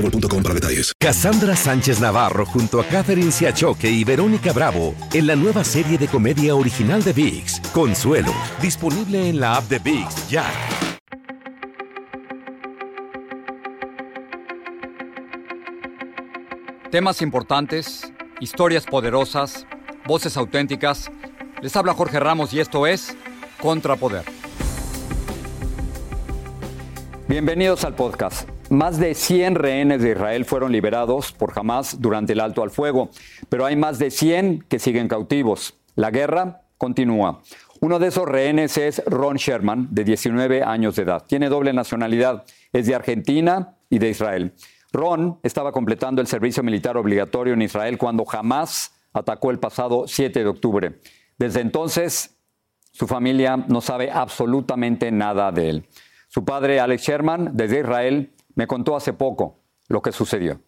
boostmobile.com para detalles. Cassandra Sánchez Navarro junto a Catherine Siachoque y Verónica Bravo en la nueva serie de comedia original de VIX, Consuelo, disponible en la app de VIX ya. Temas importantes, historias poderosas, voces auténticas. Les habla Jorge Ramos y esto es Contrapoder. Bienvenidos al podcast. Más de 100 rehenes de Israel fueron liberados por Hamas durante el alto al fuego, pero hay más de 100 que siguen cautivos. La guerra continúa. Uno de esos rehenes es Ron Sherman, de 19 años de edad. Tiene doble nacionalidad, es de Argentina y de Israel. Ron estaba completando el servicio militar obligatorio en Israel cuando Hamas atacó el pasado 7 de octubre. Desde entonces, su familia no sabe absolutamente nada de él. Su padre, Alex Sherman, desde Israel, me contó hace poco lo que sucedió.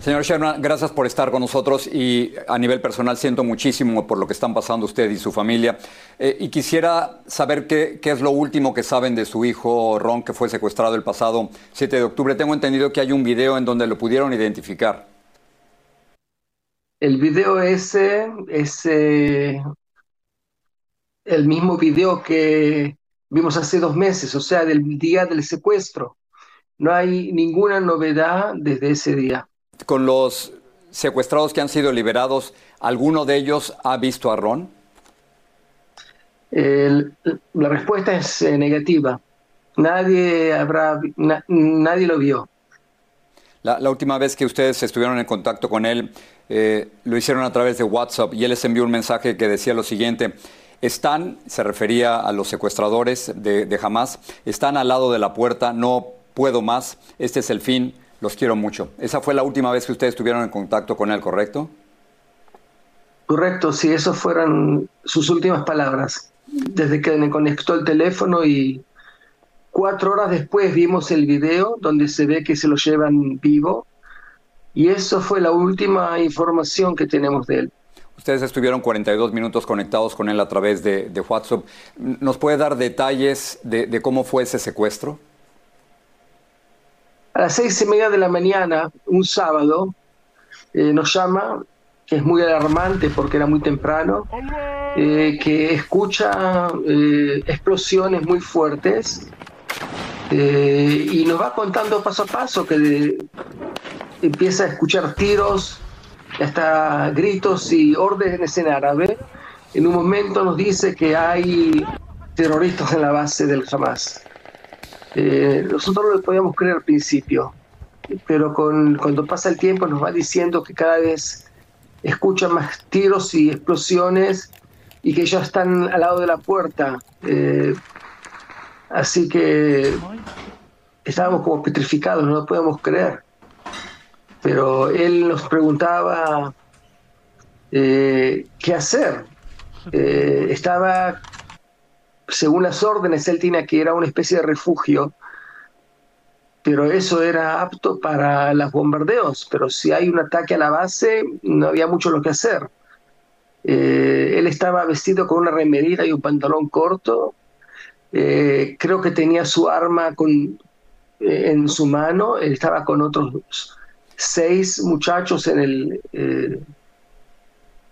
Señor Sherman, gracias por estar con nosotros y a nivel personal siento muchísimo por lo que están pasando usted y su familia. Eh, y quisiera saber qué, qué, es lo último que saben de su hijo Ron, que fue secuestrado el pasado 7 de octubre. Tengo entendido que hay un video en donde lo pudieron identificar. El video ese es eh, el mismo video que vimos hace dos meses, o sea, del día del secuestro. No hay ninguna novedad desde ese día. Con los secuestrados que han sido liberados, ¿alguno de ellos ha visto a Ron? la respuesta es eh, negativa. Nadie, habrá, nadie lo vio. La, última vez que ustedes estuvieron en contacto con él, eh, lo hicieron a través de WhatsApp y él les envió un mensaje que decía lo siguiente. Están, se refería a los secuestradores de, de Hamas, están al lado de la puerta, no puedo más, este es el fin, los quiero mucho. Esa fue la última vez que ustedes estuvieron en contacto con él, ¿correcto? Correcto, sí, esas fueron sus últimas palabras. Desde que me conectó el teléfono y cuatro horas después vimos el video donde se ve que se lo llevan vivo. Y eso fue la última información que tenemos de él. Ustedes estuvieron 42 minutos conectados con él a través de, WhatsApp. ¿Nos puede dar detalles de cómo fue ese secuestro? A las seis y media de la mañana, un sábado, eh, nos llama, que es muy alarmante porque era muy temprano, eh, que escucha eh, explosiones muy fuertes y nos va contando paso a paso que empieza a escuchar tiros, hasta gritos y órdenes en árabe. En un momento nos dice que hay terroristas en la base del Hamas. Eh, nosotros no lo podíamos creer al principio, pero cuando pasa el tiempo nos va diciendo que cada vez escuchan más tiros y explosiones y que ya están al lado de la puerta. Eh, así que estábamos como petrificados, no lo podíamos creer. Pero él nos preguntaba eh, qué hacer. estaba según las órdenes, él tenía que ir a una especie de refugio, pero eso era apto para los bombardeos, pero si hay un ataque a la base, no había mucho lo que hacer. Eh, él estaba vestido con una remerita y un pantalón corto, eh, creo que tenía su arma con, eh, en su mano, él estaba con otros seis muchachos en el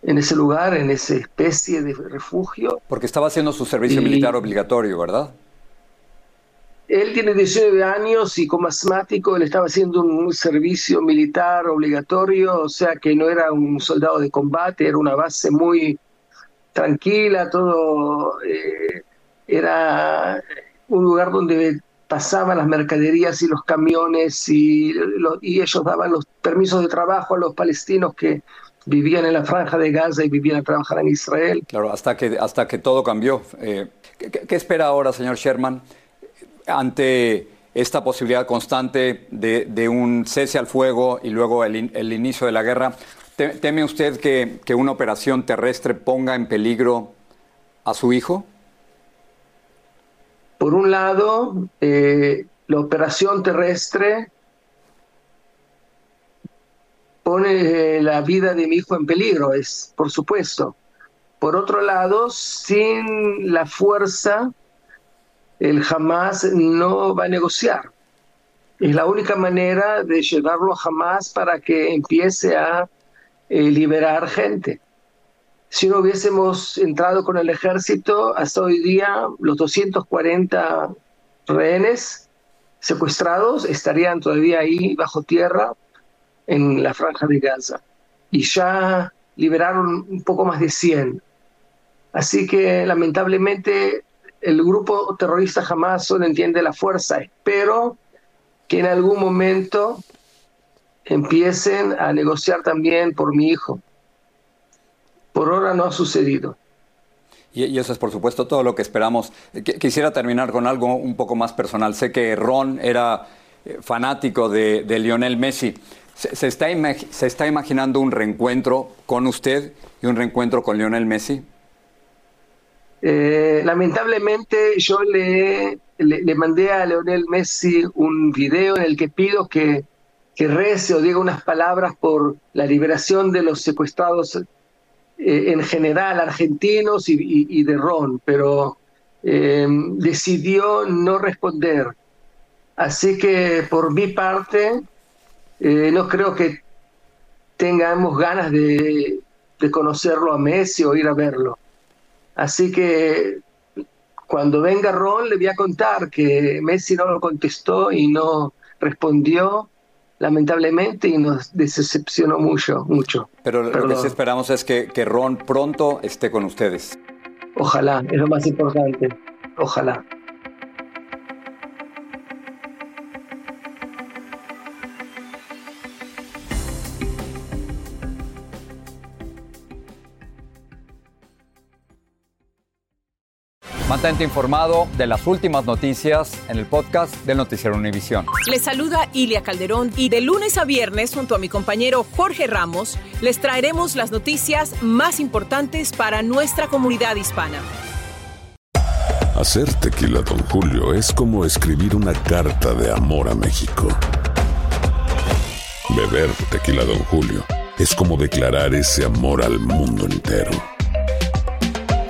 en ese lugar, en esa especie de refugio. Porque estaba haciendo su servicio militar obligatorio, ¿verdad? Él tiene 19 años y como asmático él estaba haciendo un, servicio militar obligatorio, o sea que no era un soldado de combate, era una base muy tranquila, todo eh, era un lugar donde pasaban las mercaderías y los camiones y, y ellos daban los permisos de trabajo a los palestinos que vivían en la franja de Gaza y vivían a trabajar en Israel. Claro, hasta que, hasta que todo cambió. Eh, ¿qué, espera ahora, señor Sherman, ante esta posibilidad constante de, un cese al fuego y luego el, inicio de la guerra? ¿Teme usted que, que una operación terrestre ponga en peligro a su hijo? Por un lado, eh, la operación terrestre pone eh, la vida de mi hijo en peligro, es por supuesto. Por otro lado, sin la fuerza, el jamás no va a negociar. Es la única manera de llevarlo a Hamas para que empiece a eh, liberar gente. Si no hubiésemos entrado con el ejército, hasta hoy día los 240 rehenes secuestrados estarían todavía ahí bajo tierra en la franja de Gaza. Y ya liberaron un poco más de 100. Así que lamentablemente el grupo terrorista jamás solo entiende la fuerza. Espero que en algún momento empiecen a negociar también por mi hijo. Por ahora no ha sucedido. Y, eso es, por supuesto, todo lo que esperamos. Quisiera terminar con algo un poco más personal. Sé que Ron era eh, fanático de, Lionel Messi. ¿Se, está ¿Se está imaginando un reencuentro con usted y un reencuentro con Lionel Messi? Eh, lamentablemente yo le, le, mandé a Lionel Messi un video en el que pido que, que rece o diga unas palabras por la liberación de los secuestrados eh, en general argentinos y, de Ron, pero eh, decidió no responder. Así que por mi parte, eh, no creo que tengamos ganas de, de, conocerlo a Messi o ir a verlo. Así que cuando venga Ron le voy a contar que Messi no lo contestó y no respondió lamentablemente y nos decepcionó mucho, mucho. Pero lo que sí esperamos es que, que Ron pronto esté con ustedes. Ojalá, es lo más importante. Ojalá. Informado de las últimas noticias en el podcast del Noticiero Univisión. Les saluda Ilia Calderón y de lunes a viernes junto a mi compañero Jorge Ramos les traeremos las noticias más importantes para nuestra comunidad hispana. Hacer tequila, don Julio, es como escribir una carta de amor a México. Beber tequila, don Julio, es como declarar ese amor al mundo entero.